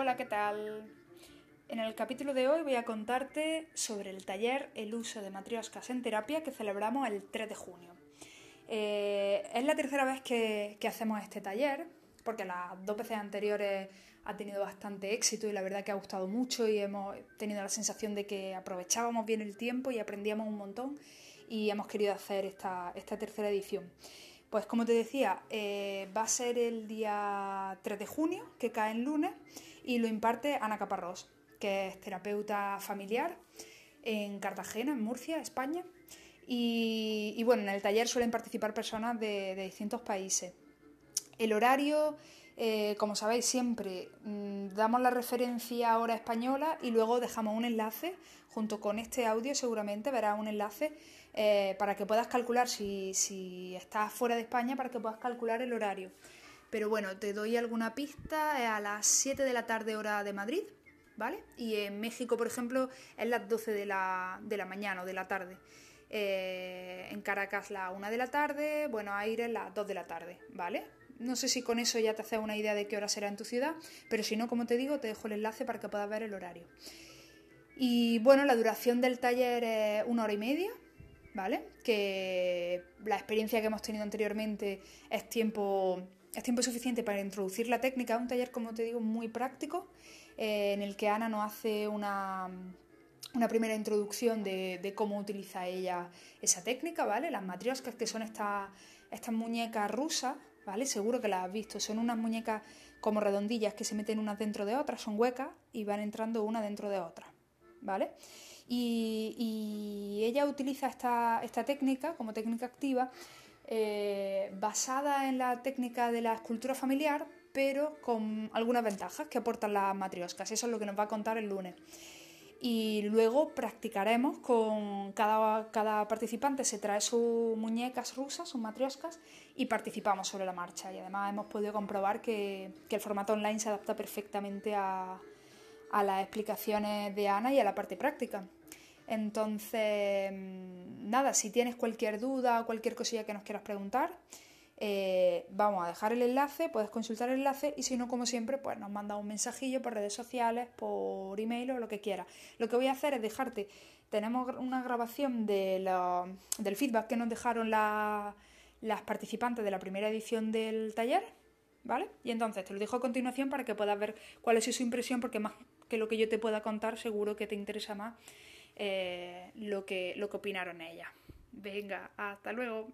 Hola, ¿qué tal? En el capítulo de hoy voy a contarte sobre el taller El uso de matrioscas en terapia que celebramos el 3 de junio. Eh, es la tercera vez que, hacemos este taller, porque las dos veces anteriores ha tenido bastante éxito y la verdad que ha gustado mucho y hemos tenido la sensación de que aprovechábamos bien el tiempo y aprendíamos un montón y hemos querido hacer esta, tercera edición. Pues como te decía, eh, va a ser el día 3 de junio, que cae en lunes, y lo imparte Ana Caparrós que es terapeuta familiar en Cartagena, en Murcia, España. Y, bueno, en el taller suelen participar personas de, distintos países. El horario, eh, como sabéis, siempre mm, damos la referencia a hora española y luego dejamos un enlace, junto con este audio seguramente verás un enlace eh, para que puedas calcular si, estás fuera de España, para que puedas calcular el horario. Pero bueno, te doy alguna pista, a las 7 de la tarde hora de Madrid, ¿vale? Y en México, por ejemplo, es las 12 de la, mañana o de la tarde. Eh, en Caracas la 1 de la tarde, Buenos Aires las 2 de la tarde, ¿vale? No sé si con eso ya te haces una idea de qué hora será en tu ciudad, pero si no, como te digo, te dejo el enlace para que puedas ver el horario. Y bueno, la duración del taller es una hora y media, ¿vale? Que la experiencia que hemos tenido anteriormente es tiempo, es tiempo suficiente para introducir la técnica. Es un taller, como te digo, muy práctico eh, en el que Ana nos hace una, primera introducción de, cómo utiliza ella esa técnica, ¿vale? Las matrioscas, que son estas, estas muñecas rusas, ¿vale? Seguro que las has visto, son unas muñecas como redondillas que se meten unas dentro de otras, son huecas y van entrando una dentro de otra, ¿vale? Y, ella utiliza esta, técnica como técnica activa eh, basada en la técnica de la escultura familiar, pero con algunas ventajas que aportan las matrioscas. Eso es lo que nos va a contar el lunes. Y luego practicaremos con cada, cada participante, se trae sus muñecas rusas, sus matrioscas, y participamos sobre la marcha. Y además hemos podido comprobar que, el formato online se adapta perfectamente a, a las explicaciones de Ana y a la parte práctica. Entonces, mm, nada, si tienes cualquier duda o cualquier cosilla que nos quieras preguntar, eh, vamos a dejar el enlace, puedes consultar el enlace y si no, como siempre, pues nos manda un mensajillo por redes sociales, por email o lo que quieras. Lo que voy a hacer es dejarte, tenemos una grabación de del feedback que nos dejaron las participantes de la primera edición del taller, ¿vale? Y entonces te lo dejo a continuación para que puedas ver cuál es su impresión, porque más que lo que yo te pueda contar, seguro que te interesa más eh, lo, que, lo que opinaron ellas. Venga, hasta luego.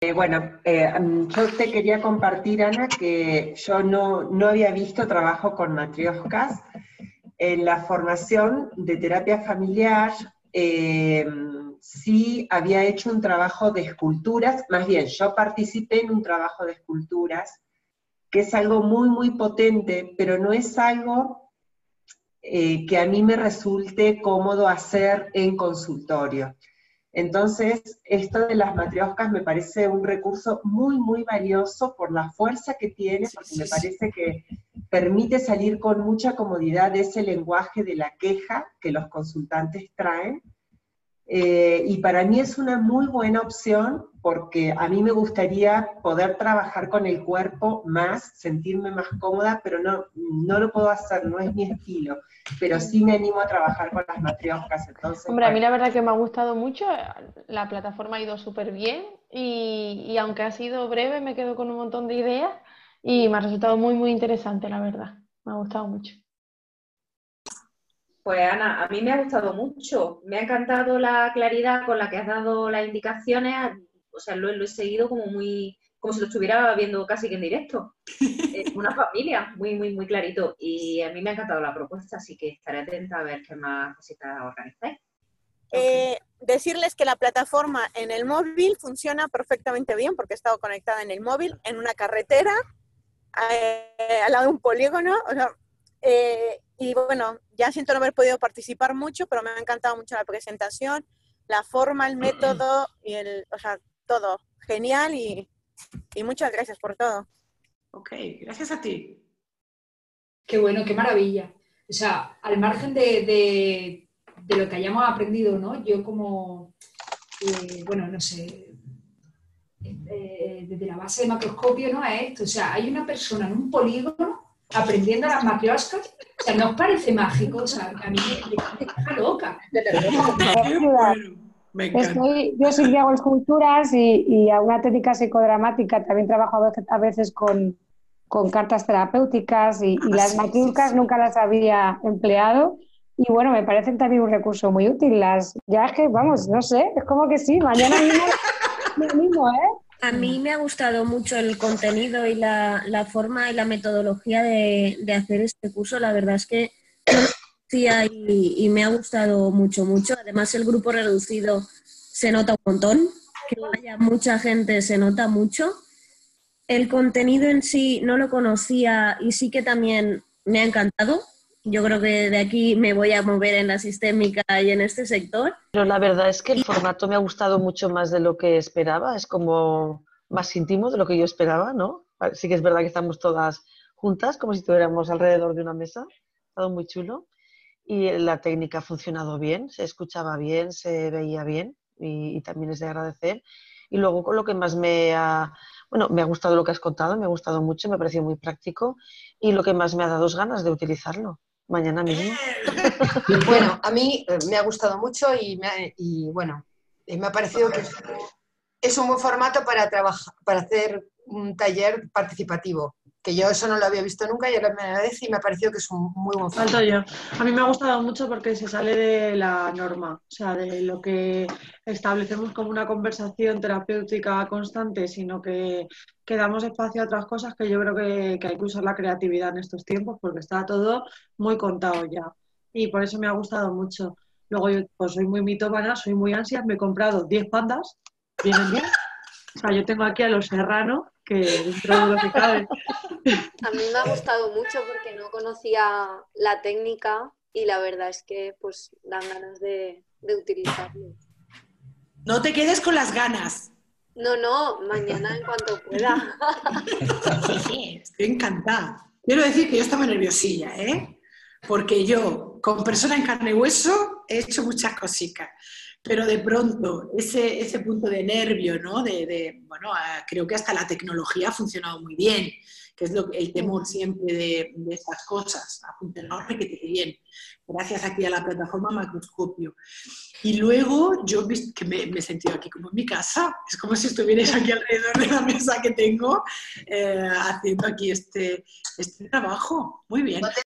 Eh, bueno, eh, mm, yo te quería compartir, Ana, que yo no, había visto trabajo con matrioscas. En la formación de terapia familiar sí había hecho un trabajo de esculturas, más bien yo participé en un trabajo de esculturas, que es algo muy, muy potente, pero no es algo que a mí me resulte cómodo hacer en consultorio. Entonces, esto de las matrioscas me parece un recurso muy, muy valioso por la fuerza que tiene, porque me parece que permite salir con mucha comodidad de ese lenguaje de la queja que los consultantes traen. Eh, y para mí es una muy buena opción porque a mí me gustaría poder trabajar con el cuerpo más, sentirme más cómoda, pero no, no lo puedo hacer, no es mi estilo pero sí me animo a trabajar con las matrioscas. Entonces, Hombre, a mí la verdad que me ha gustado mucho, la plataforma ha ido súper bien y, aunque ha sido breve me quedo con un montón de ideas y me ha resultado muy, muy interesante, la verdad. Me ha gustado mucho. Pues Ana, a mí me ha gustado mucho. Me ha encantado la claridad con la que has dado las indicaciones. O sea, lo he seguido como muy, como si lo estuviera viendo casi que en directo. Es una familia, muy, muy, muy clarito. Y a mí me ha encantado la propuesta, así que estaré atenta a ver qué más cositas organizáis. Eh, decirles que la plataforma en el móvil funciona perfectamente bien porque he estado conectada en el móvil, en una carretera, eh, al lado de un polígono. Eh, y bueno, ya siento no haber podido participar mucho, pero me ha encantado mucho la presentación, la forma, el método y el, o sea, todo. Genial y y muchas gracias por todo. Ok, gracias a ti. Qué bueno, qué maravilla. O sea, al margen de, lo que hayamos aprendido, ¿no? Yo como, eh, bueno, no sé, eh, de- desde la base de macroscopio, ¿no? Es esto. O sea, hay una persona en un polígono aprendiendo las matrioscas. O sea, ¿no os parece mágico? O sea, a mí me, me deja loca. Me encanta. Estoy, yo sí que hago esculturas y, y a una técnica psicodramática. También trabajo a veces, a veces con, con cartas terapéuticas y, y Ah, las sí, matriuscas sí, sí. nunca las había empleado. Y bueno, me parecen también un recurso muy útil. Las, ya es que, vamos, no sé, es como que sí, mañana mismo animo, ¿eh? A mí me ha gustado mucho el contenido y la, la forma y la metodología de, de hacer este curso. La verdad es que no lo conocía y, y me ha gustado mucho, mucho. Además, el grupo reducido se nota un montón. Que haya mucha gente se nota mucho. El contenido en sí no lo conocía y sí que también me ha encantado. Yo creo que de aquí me voy a mover en la sistémica y en este sector. Pero la verdad es que el formato me ha gustado mucho más de lo que esperaba. Es como más íntimo de lo que yo esperaba, ¿no? Sí que es verdad que estamos todas juntas, como si estuviéramos alrededor de una mesa. Ha estado muy chulo. Y la técnica ha funcionado bien, se escuchaba bien, se veía bien y, y también es de agradecer. Y luego con lo que más me ha, bueno, me ha gustado lo que has contado, me ha gustado mucho, me ha parecido muy práctico y lo que más me ha dado es ganas de utilizarlo mañana mismo. Bueno, a mí eh, me ha gustado mucho y, me ha- y, bueno, eh, me ha parecido que es, es un buen formato para trabajar, para hacer un taller participativo, que yo eso no lo había visto nunca y ahora me agradece y me ha parecido que es un muy buen formato. Falto yo. A mí me ha gustado mucho porque se sale de la norma, o sea, de lo que establecemos como una conversación terapéutica constante, sino que, que damos espacio a otras cosas que yo creo que, que hay que usar la creatividad en estos tiempos porque está todo muy contado ya. Y por eso me ha gustado mucho. Luego yo pues soy muy mitómana, soy muy ansias, me he comprado 10 pandas, vienen bien. O sea, yo tengo aquí a los serranos, que dentro de lo que cabe. A mí me ha gustado mucho porque no conocía la técnica y la verdad es que pues dan ganas de, de utilizarlo. No te quedes con las ganas. No, no, mañana en cuanto pueda. Estoy encantada. Quiero decir que yo estaba nerviosilla, ¿eh? Porque yo, con persona en carne y hueso, he hecho muchas cositas. Pero de pronto, ese, ese punto de nervio, ¿no? De, de, bueno, ah, creo que hasta la tecnología ha funcionado muy bien, que es lo, el temor siempre de, de estas cosas. Ha funcionado requete bien, gracias aquí a la plataforma Macroscopio. Y luego yo que me, me he sentido aquí como en mi casa, es como si estuvierais aquí alrededor de la mesa que tengo, eh, haciendo aquí este, este trabajo. Muy bien. ¿Dónde